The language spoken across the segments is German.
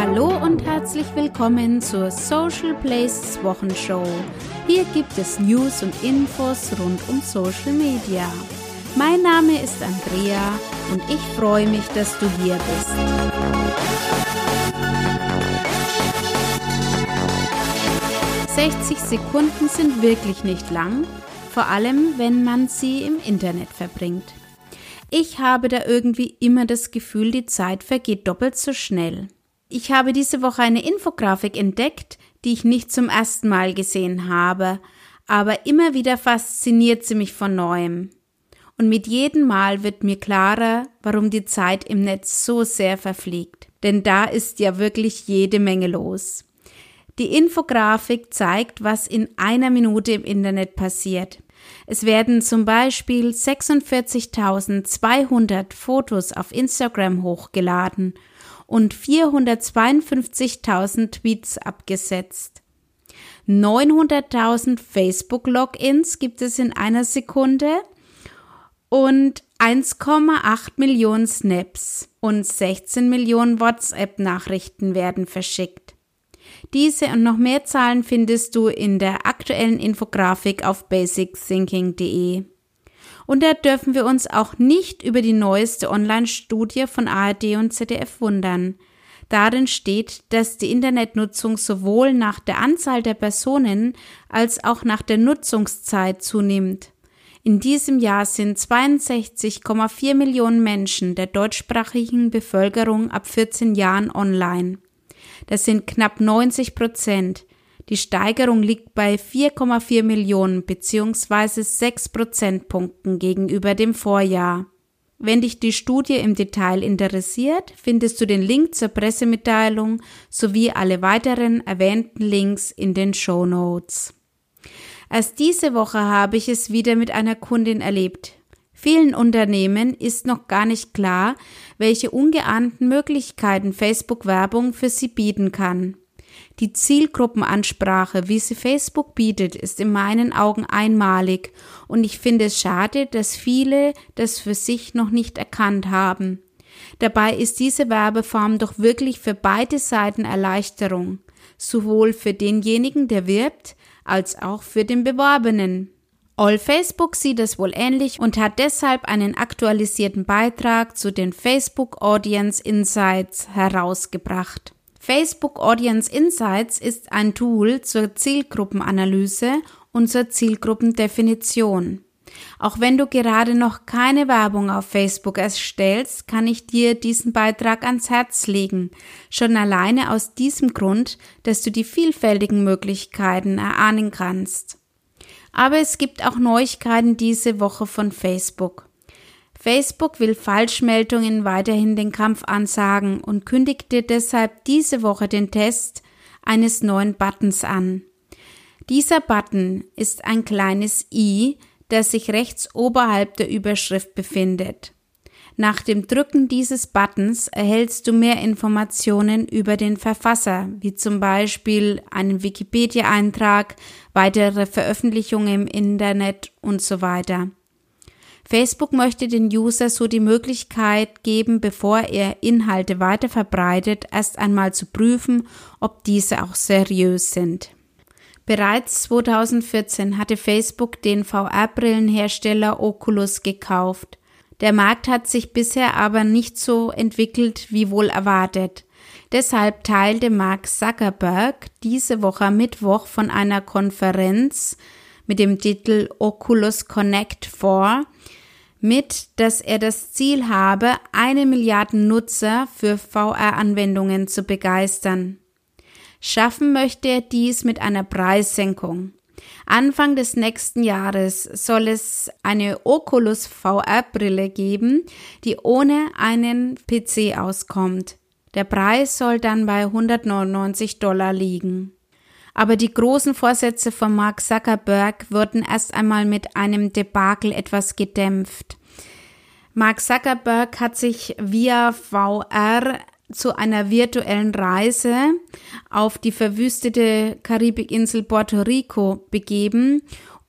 Hallo und herzlich willkommen zur Social Places Wochenshow. Hier gibt es News und Infos rund um Social Media. Mein Name ist Andrea und ich freue mich, dass du hier bist. »60 Sekunden sind wirklich nicht lang, vor allem wenn man sie im Internet verbringt. Ich habe da irgendwie immer das Gefühl, die Zeit vergeht doppelt so schnell. Ich habe diese Woche eine Infografik entdeckt, die ich nicht zum ersten Mal gesehen habe, aber immer wieder fasziniert sie mich von neuem. Und mit jedem Mal wird mir klarer, warum die Zeit im Netz so sehr verfliegt. Denn da ist ja wirklich jede Menge los. Die Infografik zeigt, was in einer Minute im Internet passiert. Es werden zum Beispiel 46.200 Fotos auf Instagram hochgeladen und 452.000 Tweets abgesetzt. 900.000 Facebook-Logins gibt es in einer Sekunde und 1,8 Millionen Snaps und 16 Millionen WhatsApp-Nachrichten werden verschickt. Diese und noch mehr Zahlen findest du in der aktuellen Infografik auf basicthinking.de. Und da dürfen wir uns auch nicht über die neueste Online-Studie von ARD und ZDF wundern. Darin steht, dass die Internetnutzung sowohl nach der Anzahl der Personen als auch nach der Nutzungszeit zunimmt. In diesem Jahr sind 62,4 Millionen Menschen der deutschsprachigen Bevölkerung ab 14 Jahren online. Das sind knapp 90 Prozent. Die Steigerung liegt bei 4,4 Millionen bzw. 6 Prozentpunkten gegenüber dem Vorjahr. Wenn dich die Studie im Detail interessiert, findest du den Link zur Pressemitteilung sowie alle weiteren erwähnten Links in den Show Notes. Erst diese Woche habe ich es wieder mit einer Kundin erlebt. Vielen Unternehmen ist noch gar nicht klar, welche ungeahnten Möglichkeiten Facebook Werbung für sie bieten kann. Die Zielgruppenansprache, wie sie Facebook bietet, ist in meinen Augen einmalig und ich finde es schade, dass viele das für sich noch nicht erkannt haben. Dabei ist diese Werbeform doch wirklich für beide Seiten Erleichterung, sowohl für denjenigen, der wirbt, als auch für den Beworbenen. All Facebook sieht es wohl ähnlich und hat deshalb einen aktualisierten Beitrag zu den Facebook Audience Insights herausgebracht. Facebook Audience Insights ist ein Tool zur Zielgruppenanalyse und zur Zielgruppendefinition. Auch wenn du gerade noch keine Werbung auf Facebook erstellst, kann ich dir diesen Beitrag ans Herz legen. Schon alleine aus diesem Grund, dass du die vielfältigen Möglichkeiten erahnen kannst. Aber es gibt auch Neuigkeiten diese Woche von Facebook. Facebook will Falschmeldungen weiterhin den Kampf ansagen und kündigte deshalb diese Woche den Test eines neuen Buttons an. Dieser Button ist ein kleines i, das sich rechts oberhalb der Überschrift befindet. Nach dem Drücken dieses Buttons erhältst du mehr Informationen über den Verfasser, wie zum Beispiel einen Wikipedia-Eintrag, weitere Veröffentlichungen im Internet und so weiter. Facebook möchte den User so die Möglichkeit geben, bevor er Inhalte weiter verbreitet, erst einmal zu prüfen, ob diese auch seriös sind. Bereits 2014 hatte Facebook den VR-Brillenhersteller Oculus gekauft. Der Markt hat sich bisher aber nicht so entwickelt wie wohl erwartet. Deshalb teilte Mark Zuckerberg diese Woche Mittwoch von einer Konferenz mit dem Titel Oculus Connect 4 mit, dass er das Ziel habe, eine Milliarde Nutzer für VR-Anwendungen zu begeistern. Schaffen möchte er dies mit einer Preissenkung. Anfang des nächsten Jahres soll es eine Oculus VR-Brille geben, die ohne einen PC auskommt. Der Preis soll dann bei 199 Dollar liegen. Aber die großen Vorsätze von Mark Zuckerberg wurden erst einmal mit einem Debakel etwas gedämpft. Mark Zuckerberg hat sich via VR zu einer virtuellen Reise auf die verwüstete Karibikinsel Puerto Rico begeben,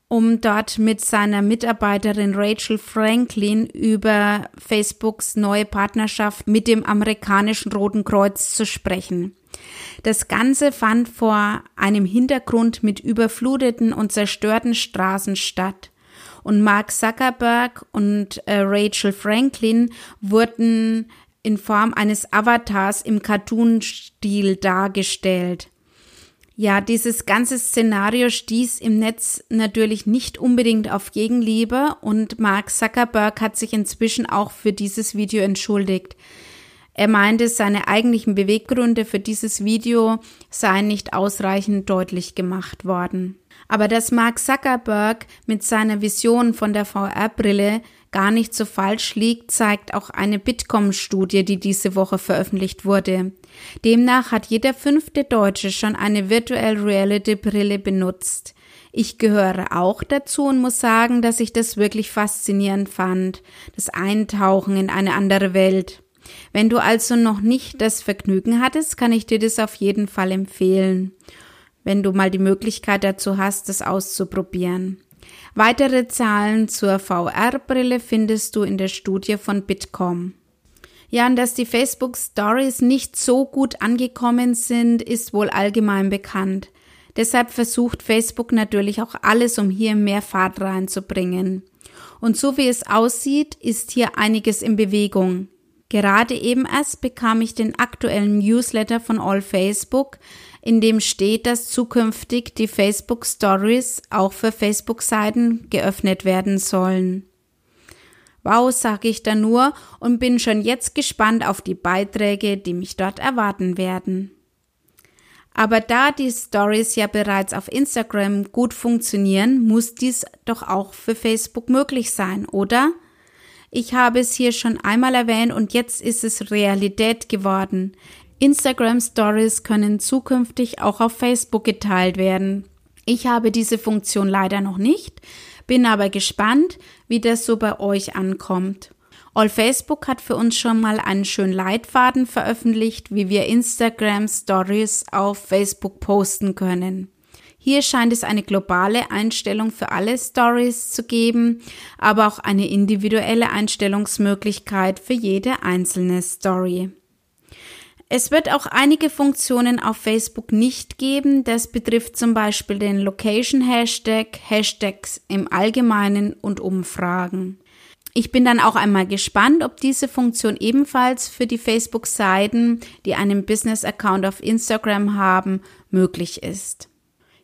um dort mit seiner Mitarbeiterin Rachel Franklin über Facebooks neue Partnerschaft mit dem amerikanischen Roten Kreuz zu sprechen. Das Ganze fand vor einem Hintergrund mit überfluteten und zerstörten Straßen statt. Und Mark Zuckerberg und äh, Rachel Franklin wurden in Form eines Avatars im Cartoon-Stil dargestellt. Ja, dieses ganze Szenario stieß im Netz natürlich nicht unbedingt auf Gegenliebe und Mark Zuckerberg hat sich inzwischen auch für dieses Video entschuldigt. Er meinte, seine eigentlichen Beweggründe für dieses Video seien nicht ausreichend deutlich gemacht worden. Aber dass Mark Zuckerberg mit seiner Vision von der VR-Brille gar nicht so falsch liegt, zeigt auch eine Bitkom-Studie, die diese Woche veröffentlicht wurde. Demnach hat jeder fünfte Deutsche schon eine Virtual Reality Brille benutzt. Ich gehöre auch dazu und muss sagen, dass ich das wirklich faszinierend fand, das Eintauchen in eine andere Welt. Wenn du also noch nicht das Vergnügen hattest, kann ich dir das auf jeden Fall empfehlen, wenn du mal die Möglichkeit dazu hast, das auszuprobieren. Weitere Zahlen zur VR-Brille findest du in der Studie von Bitkom. Ja, und dass die Facebook Stories nicht so gut angekommen sind, ist wohl allgemein bekannt. Deshalb versucht Facebook natürlich auch alles, um hier mehr Fahrt reinzubringen. Und so wie es aussieht, ist hier einiges in Bewegung. Gerade eben erst bekam ich den aktuellen Newsletter von All Facebook, in dem steht, dass zukünftig die Facebook Stories auch für Facebook-Seiten geöffnet werden sollen. Wow, sage ich da nur und bin schon jetzt gespannt auf die Beiträge, die mich dort erwarten werden. Aber da die Stories ja bereits auf Instagram gut funktionieren, muss dies doch auch für Facebook möglich sein, oder? Ich habe es hier schon einmal erwähnt und jetzt ist es Realität geworden. Instagram Stories können zukünftig auch auf Facebook geteilt werden. Ich habe diese Funktion leider noch nicht, bin aber gespannt, wie das so bei euch ankommt. All Facebook hat für uns schon mal einen schönen Leitfaden veröffentlicht, wie wir Instagram Stories auf Facebook posten können. Hier scheint es eine globale Einstellung für alle Stories zu geben, aber auch eine individuelle Einstellungsmöglichkeit für jede einzelne Story. Es wird auch einige Funktionen auf Facebook nicht geben. Das betrifft zum Beispiel den Location Hashtag, Hashtags im Allgemeinen und Umfragen. Ich bin dann auch einmal gespannt, ob diese Funktion ebenfalls für die Facebook-Seiten, die einen Business-Account auf Instagram haben, möglich ist.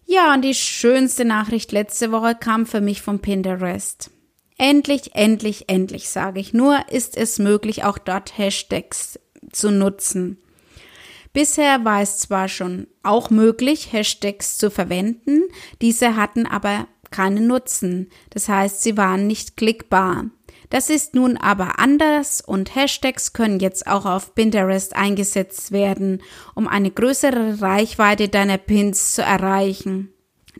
Ja, und die schönste Nachricht letzte Woche kam für mich von Pinterest. Endlich, endlich, endlich, sage ich nur, ist es möglich, auch dort Hashtags zu nutzen. Bisher war es zwar schon auch möglich, Hashtags zu verwenden, diese hatten aber keinen Nutzen, das heißt, sie waren nicht klickbar. Das ist nun aber anders und Hashtags können jetzt auch auf Pinterest eingesetzt werden, um eine größere Reichweite deiner Pins zu erreichen.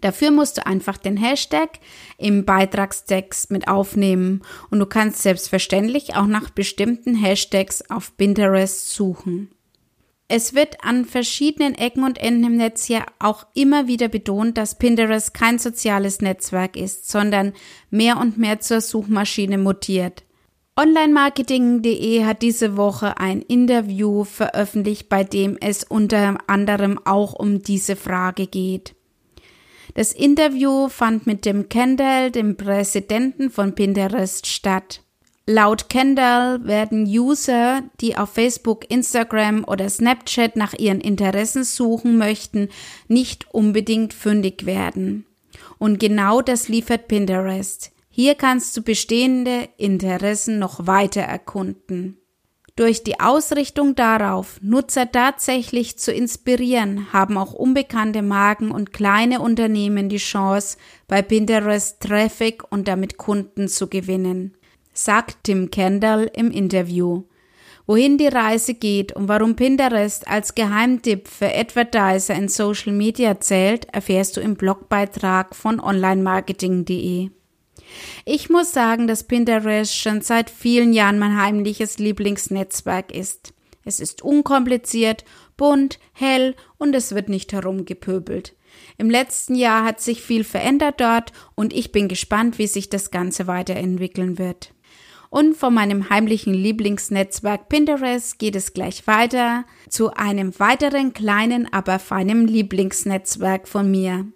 Dafür musst du einfach den Hashtag im Beitragstext mit aufnehmen und du kannst selbstverständlich auch nach bestimmten Hashtags auf Pinterest suchen. Es wird an verschiedenen Ecken und Enden im Netz ja auch immer wieder betont, dass Pinterest kein soziales Netzwerk ist, sondern mehr und mehr zur Suchmaschine mutiert. Online-Marketing.de hat diese Woche ein Interview veröffentlicht, bei dem es unter anderem auch um diese Frage geht. Das Interview fand mit dem Kendall, dem Präsidenten von Pinterest, statt. Laut Kendall werden User, die auf Facebook, Instagram oder Snapchat nach ihren Interessen suchen möchten, nicht unbedingt fündig werden. Und genau das liefert Pinterest. Hier kannst du bestehende Interessen noch weiter erkunden. Durch die Ausrichtung darauf, Nutzer tatsächlich zu inspirieren, haben auch unbekannte Marken und kleine Unternehmen die Chance, bei Pinterest Traffic und damit Kunden zu gewinnen sagt Tim Kendall im Interview. Wohin die Reise geht und warum Pinterest als Geheimtipp für Advertiser in Social Media zählt, erfährst du im Blogbeitrag von onlinemarketing.de. Ich muss sagen, dass Pinterest schon seit vielen Jahren mein heimliches Lieblingsnetzwerk ist. Es ist unkompliziert, bunt, hell und es wird nicht herumgepöbelt. Im letzten Jahr hat sich viel verändert dort und ich bin gespannt, wie sich das Ganze weiterentwickeln wird. Und von meinem heimlichen Lieblingsnetzwerk Pinterest geht es gleich weiter zu einem weiteren kleinen, aber feinen Lieblingsnetzwerk von mir.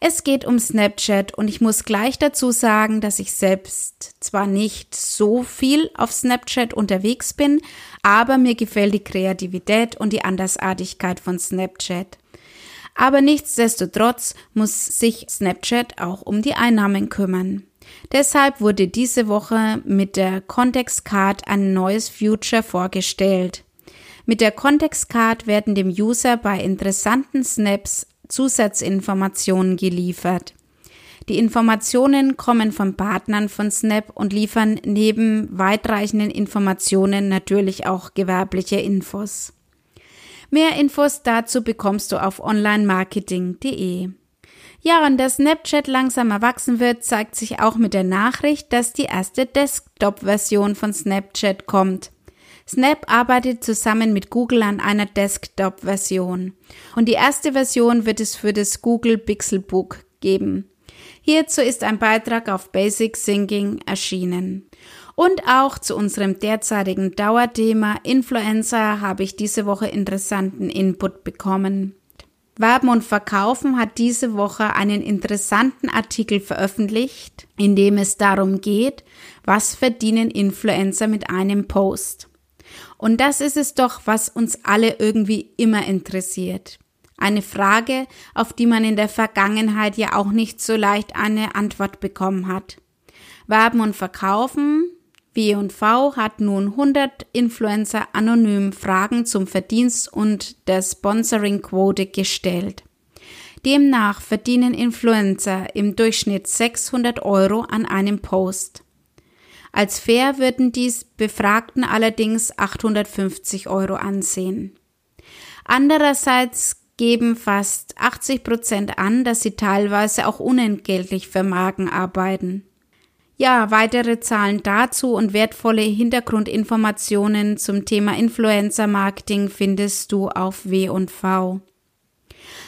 Es geht um Snapchat und ich muss gleich dazu sagen, dass ich selbst zwar nicht so viel auf Snapchat unterwegs bin, aber mir gefällt die Kreativität und die Andersartigkeit von Snapchat. Aber nichtsdestotrotz muss sich Snapchat auch um die Einnahmen kümmern. Deshalb wurde diese Woche mit der Context Card ein neues Future vorgestellt. Mit der Context Card werden dem User bei interessanten Snaps Zusatzinformationen geliefert. Die Informationen kommen von Partnern von Snap und liefern neben weitreichenden Informationen natürlich auch gewerbliche Infos. Mehr Infos dazu bekommst du auf onlinemarketing.de. Ja, und dass Snapchat langsam erwachsen wird, zeigt sich auch mit der Nachricht, dass die erste Desktop-Version von Snapchat kommt. Snap arbeitet zusammen mit Google an einer Desktop-Version. Und die erste Version wird es für das Google Pixelbook geben. Hierzu ist ein Beitrag auf Basic Thinking erschienen. Und auch zu unserem derzeitigen Dauerthema Influencer habe ich diese Woche interessanten Input bekommen. Werben und Verkaufen hat diese Woche einen interessanten Artikel veröffentlicht, in dem es darum geht, was verdienen Influencer mit einem Post. Und das ist es doch, was uns alle irgendwie immer interessiert. Eine Frage, auf die man in der Vergangenheit ja auch nicht so leicht eine Antwort bekommen hat. Werben und Verkaufen, W&V hat nun 100 Influencer anonym Fragen zum Verdienst und der Sponsoring-Quote gestellt. Demnach verdienen Influencer im Durchschnitt 600 Euro an einem Post. Als fair würden dies Befragten allerdings 850 Euro ansehen. Andererseits geben fast 80 Prozent an, dass sie teilweise auch unentgeltlich für Marken arbeiten. Ja, weitere Zahlen dazu und wertvolle Hintergrundinformationen zum Thema Influencer Marketing findest du auf W&V.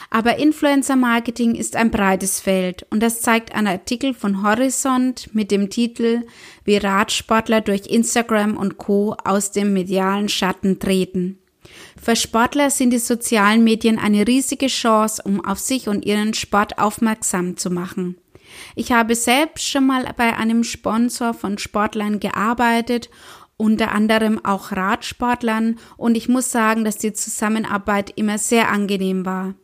Aber Influencer Marketing ist ein breites Feld und das zeigt ein Artikel von Horizont mit dem Titel Wie Radsportler durch Instagram und Co. aus dem medialen Schatten treten. Für Sportler sind die sozialen Medien eine riesige Chance, um auf sich und ihren Sport aufmerksam zu machen. Ich habe selbst schon mal bei einem Sponsor von Sportlern gearbeitet unter anderem auch Radsportlern und ich muss sagen, dass die Zusammenarbeit immer sehr angenehm war.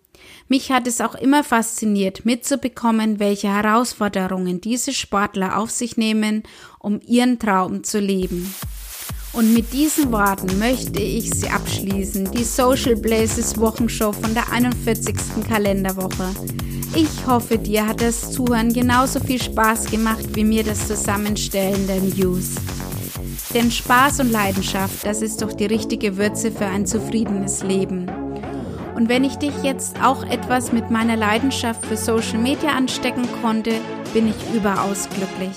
Mich hat es auch immer fasziniert, mitzubekommen, welche Herausforderungen diese Sportler auf sich nehmen, um ihren Traum zu leben. Und mit diesen Worten möchte ich Sie abschließen, die Social Blazes Wochenshow von der 41. Kalenderwoche. Ich hoffe, dir hat das Zuhören genauso viel Spaß gemacht wie mir das Zusammenstellen der News. Denn Spaß und Leidenschaft, das ist doch die richtige Würze für ein zufriedenes Leben. Und wenn ich dich jetzt auch etwas mit meiner Leidenschaft für Social Media anstecken konnte, bin ich überaus glücklich.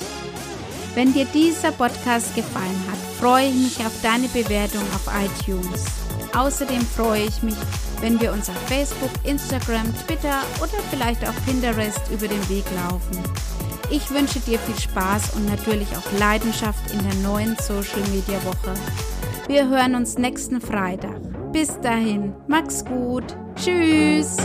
Wenn dir dieser Podcast gefallen hat, freue ich mich auf deine Bewertung auf iTunes. Außerdem freue ich mich, wenn wir uns auf Facebook, Instagram, Twitter oder vielleicht auch Pinterest über den Weg laufen. Ich wünsche dir viel Spaß und natürlich auch Leidenschaft in der neuen Social Media Woche. Wir hören uns nächsten Freitag. Bis dahin, mach's gut. Tschüss.